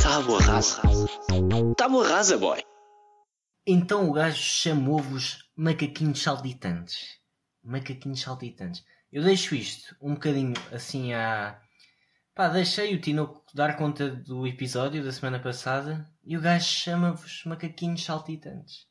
Tábua rasa. Tábua rasa, boy. Então o gajo chamou-vos macaquinhos saltitantes. Macaquinhos saltitantes. Eu deixo isto um bocadinho assim a. Pá, deixei o Tino dar conta do episódio da semana passada e o gajo chama-vos macaquinhos saltitantes.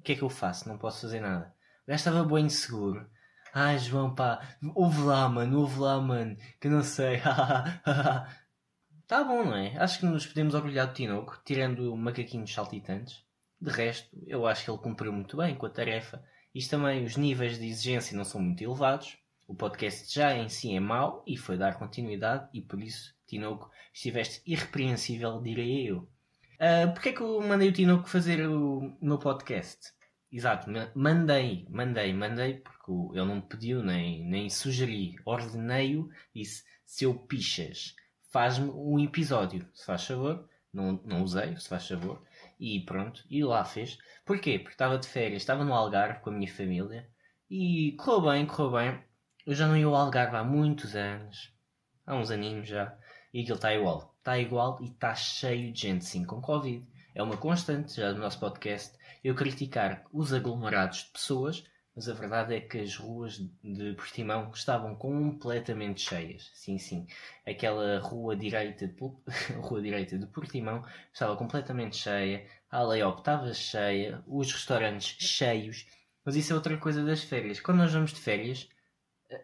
O que é que eu faço? Não posso fazer nada. O gajo estava bem inseguro. Ai João, pá, ouve lá, mano, ouve lá, mano, que não sei. tá bom, não é? Acho que nos podemos orgulhar do Tinoco, tirando macaquinhos saltitantes. De resto, eu acho que ele cumpriu muito bem com a tarefa. Isto também, os níveis de exigência não são muito elevados. O podcast já em si é mau e foi dar continuidade e por isso, Tinoco, estiveste irrepreensível, direi eu. Uh, Porquê é que eu mandei o Tinoco fazer o meu podcast? Exato, mandei, mandei, mandei, porque ele não me pediu, nem, nem sugeri, ordenei-o, disse, seu pichas, faz-me um episódio, se faz favor, não, não usei, se faz favor, e pronto, e lá fez. Porquê? Porque estava de férias, estava no Algarve com a minha família, e correu bem, correu bem, eu já não ia ao Algarve há muitos anos, há uns aninhos já, e aquilo está igual, está igual e está cheio de gente sim com Covid. É uma constante já do nosso podcast eu criticar os aglomerados de pessoas, mas a verdade é que as ruas de Portimão estavam completamente cheias. Sim, sim. Aquela rua direita de, rua direita de Portimão estava completamente cheia, a Aleop estava cheia, os restaurantes cheios. Mas isso é outra coisa das férias. Quando nós vamos de férias,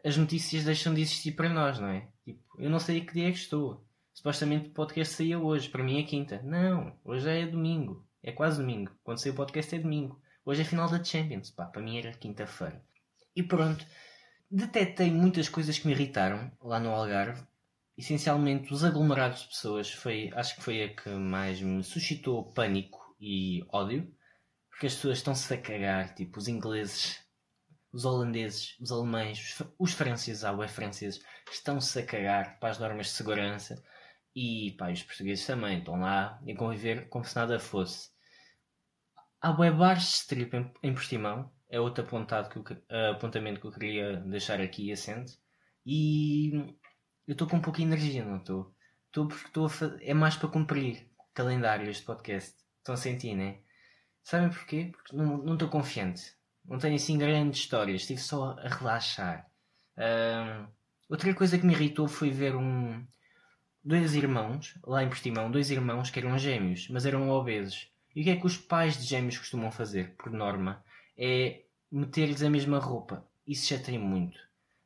as notícias deixam de existir para nós, não é? Tipo, eu não sei a que dia é que estou. Supostamente o podcast saía hoje, para mim é quinta. Não, hoje é domingo. É quase domingo. Quando saiu o podcast é domingo. Hoje é final da Champions. Pá, para mim era quinta-feira. E pronto. Detetei muitas coisas que me irritaram lá no Algarve. Essencialmente os aglomerados de pessoas. Foi, acho que foi a que mais me suscitou pânico e ódio. Porque as pessoas estão-se a cagar. Tipo, os ingleses, os holandeses, os alemães, os, os franceses, ah, é franceses, estão-se a cagar para as normas de segurança e pá, os portugueses também estão lá a conviver como se nada fosse. Há webars de strip em, em Portimão, é outro apontado que eu, apontamento que eu queria deixar aqui assente. E eu estou com um pouco de energia, não estou? Estou porque estou a fazer, é mais para cumprir o calendário este podcast. Estão a sentir, né? Sabem porquê? Porque não estou confiante. Não tenho assim grandes histórias. Estive só a relaxar. Outra coisa que me irritou foi ver um, dois irmãos, lá em Portimão, dois irmãos que eram gêmeos, mas eram obesos. E o que é que os pais de gêmeos costumam fazer, por norma? É meter-lhes a mesma roupa. Isso já tem muito.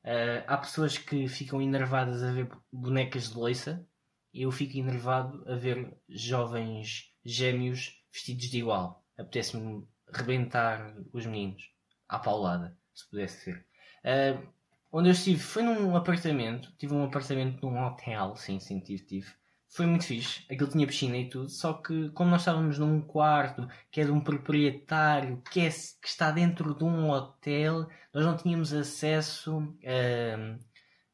Uh, há pessoas que ficam enervadas a ver bonecas de loiça eu fico enervado a ver jovens gêmeos vestidos de igual. Apetece-me rebentar os meninos à paulada, se pudesse ser. Uh, Onde eu estive foi num apartamento, tive um apartamento num hotel, sim, sim, tive, tive. Foi muito fixe, aquilo tinha piscina e tudo, só que como nós estávamos num quarto que é de um proprietário que, é, que está dentro de um hotel, nós não tínhamos acesso uh,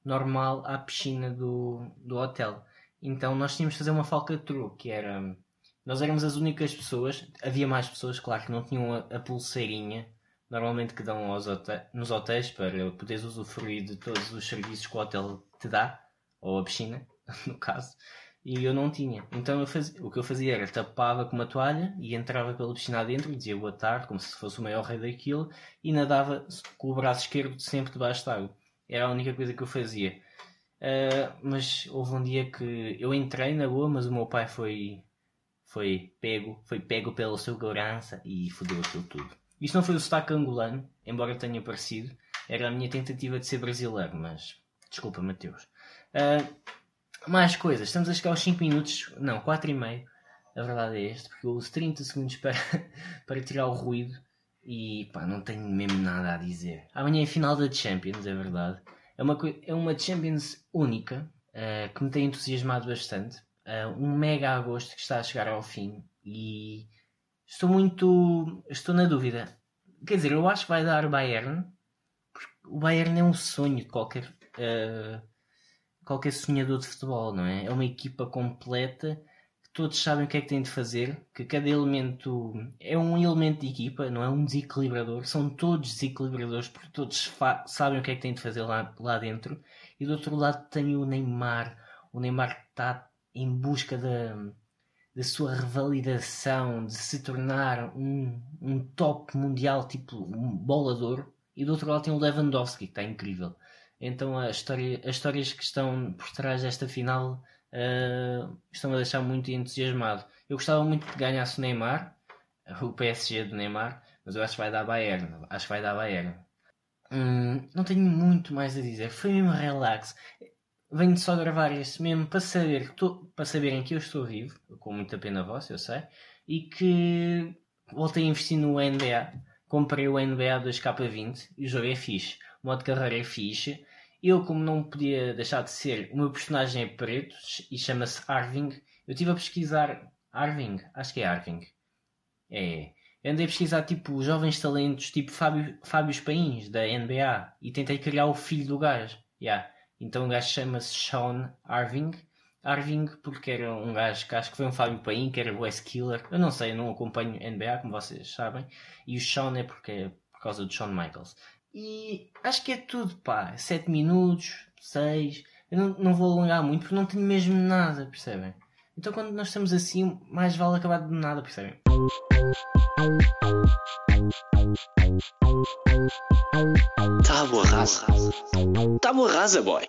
normal à piscina do, do hotel. Então nós tínhamos de fazer uma falcatrua, que era... Nós éramos as únicas pessoas, havia mais pessoas, claro, que não tinham a, a pulseirinha normalmente que dão hotéis, nos hotéis para poderes usufruir de todos os serviços que o hotel te dá, ou a piscina, no caso, e eu não tinha. Então fazia, o que eu fazia era tapava com uma toalha e entrava pela piscina adentro, dizia boa tarde, como se fosse o maior rei daquilo, e nadava com o braço esquerdo sempre debaixo de água. Era a única coisa que eu fazia. Uh, mas houve um dia que eu entrei na boa, mas o meu pai foi foi pego, foi pego pela segurança e fodeu aquilo tudo. Isto não foi o sotaque angolano, embora tenha parecido. Era a minha tentativa de ser brasileiro, mas. Desculpa, Mateus. Uh, mais coisas. Estamos a chegar aos 5 minutos. Não, 4 e meio. A verdade é este, porque eu uso 30 segundos para, para tirar o ruído e pá, não tenho mesmo nada a dizer. Amanhã é final da Champions, é verdade. É uma, é uma Champions única uh, que me tem entusiasmado bastante. Uh, um mega agosto que está a chegar ao fim e Estou muito. Estou na dúvida. Quer dizer, eu acho que vai dar Bayern. Porque o Bayern é um sonho de qualquer. Uh, qualquer sonhador de futebol, não é? É uma equipa completa que todos sabem o que é que têm de fazer, que cada elemento é um elemento de equipa, não é um desequilibrador, são todos desequilibradores porque todos sabem o que é que têm de fazer lá, lá dentro. E do outro lado tem o Neymar, o Neymar está em busca da, da sua revalidação, de se tornar um, um top mundial, tipo um bolador. E do outro lado tem o Lewandowski, que está incrível. Então a história, as histórias que estão por trás desta final uh, estão a deixar muito entusiasmado. Eu gostava muito de ganhar o Neymar, o PSG do Neymar, mas eu acho que vai dar Bayern. Acho que vai dar Bayern. Hum, não tenho muito mais a dizer. Foi mesmo relax. Venho só gravar este mesmo para, saber que tô, para saberem que eu estou vivo, com muita pena vossa, eu sei, e que voltei a investir no NBA. Comprei o NBA 2K20 e o jogo é fixe. O modo de carreira é fixe eu, como não podia deixar de ser, o meu personagem é preto e chama-se Arving. Eu estive a pesquisar. Arving? Acho que é Arving. É. Eu andei a pesquisar tipo jovens talentos, tipo Fábio, Fábio Pains, da NBA, e tentei criar o filho do gajo. Yeah. Então o gajo chama-se Sean Arving. Arving porque era um gajo que acho que foi um Fábio Paim, que era o West Killer. Eu não sei, eu não acompanho NBA, como vocês sabem. E o Sean é porque é por causa do Shawn Michaels. E acho que é tudo, pá. 7 minutos, 6. Eu não, não vou alongar muito porque não tenho mesmo nada, percebem? Então quando nós estamos assim, mais vale acabar de nada, percebem? Tábua rasa. Tábua rasa, boy.